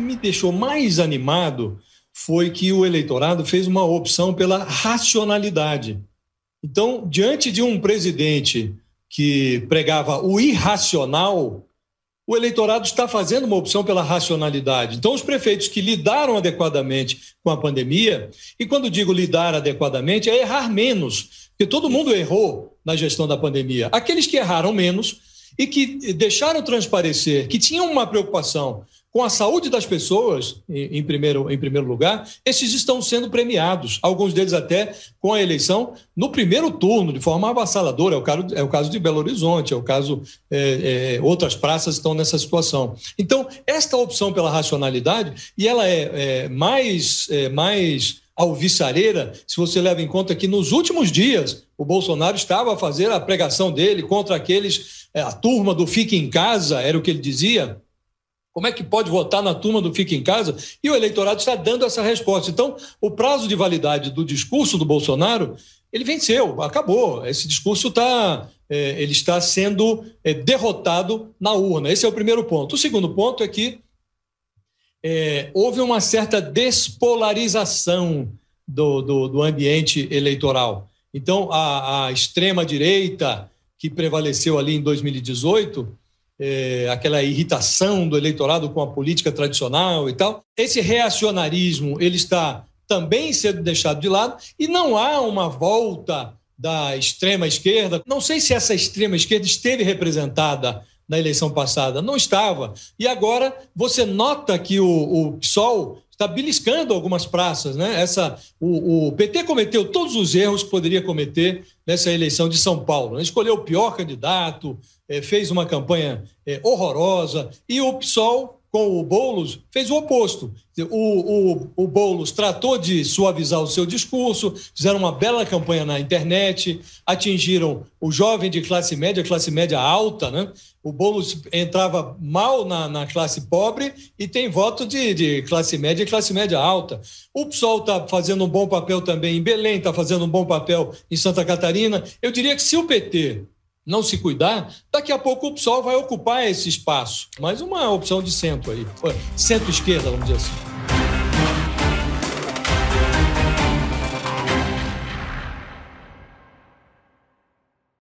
me deixou mais animado foi que o eleitorado fez uma opção pela racionalidade. Então, diante de um presidente que pregava o irracional, o eleitorado está fazendo uma opção pela racionalidade. Então, os prefeitos que lidaram adequadamente com a pandemia, e quando digo lidar adequadamente, é errar menos, porque todo mundo errou na gestão da pandemia. Aqueles que erraram menos e que deixaram transparecer que tinham uma preocupação com a saúde das pessoas, em, primeiro, em primeiro lugar, esses estão sendo premiados, alguns deles até com a eleição no primeiro turno, de forma avassaladora. É o caso, é o caso de Belo Horizonte, é o caso. É, é, outras praças estão nessa situação. Então, esta opção pela racionalidade, e ela é, é mais. É, mais alvissareira, se você leva em conta que nos últimos dias o Bolsonaro estava a fazer a pregação dele contra aqueles, é, a turma do Fique em Casa, era o que ele dizia, como é que pode votar na turma do Fica em Casa? E o eleitorado está dando essa resposta. Então, o prazo de validade do discurso do Bolsonaro, ele venceu, acabou. Esse discurso está, é, ele está sendo é, derrotado na urna. Esse é o primeiro ponto. O segundo ponto é que é, houve uma certa despolarização do, do, do ambiente eleitoral. Então, a, a extrema-direita, que prevaleceu ali em 2018, é, aquela irritação do eleitorado com a política tradicional e tal. Esse reacionarismo ele está também sendo deixado de lado e não há uma volta da extrema esquerda. Não sei se essa extrema esquerda esteve representada na eleição passada, não estava. E agora você nota que o, o PSOL está beliscando algumas praças. Né? Essa, o, o, PT cometeu todos os erros que poderia cometer nessa eleição de São Paulo. Né? Escolheu o pior candidato, é, fez uma campanha é, horrorosa, e o PSOL, com o Boulos, fez o oposto. O, o, o Boulos tratou de suavizar o seu discurso, fizeram uma bela campanha na internet, atingiram o jovem de classe média, classe média alta, né? O Boulos entrava mal na, na classe pobre e tem voto de, de classe média e classe média alta. O PSOL está fazendo um bom papel também em Belém, está fazendo um bom papel em Santa Catarina. Eu diria que se o PT não se cuidar, daqui a pouco o PSOL vai ocupar esse espaço. Mais uma opção de centro aí, centro-esquerda, vamos dizer assim.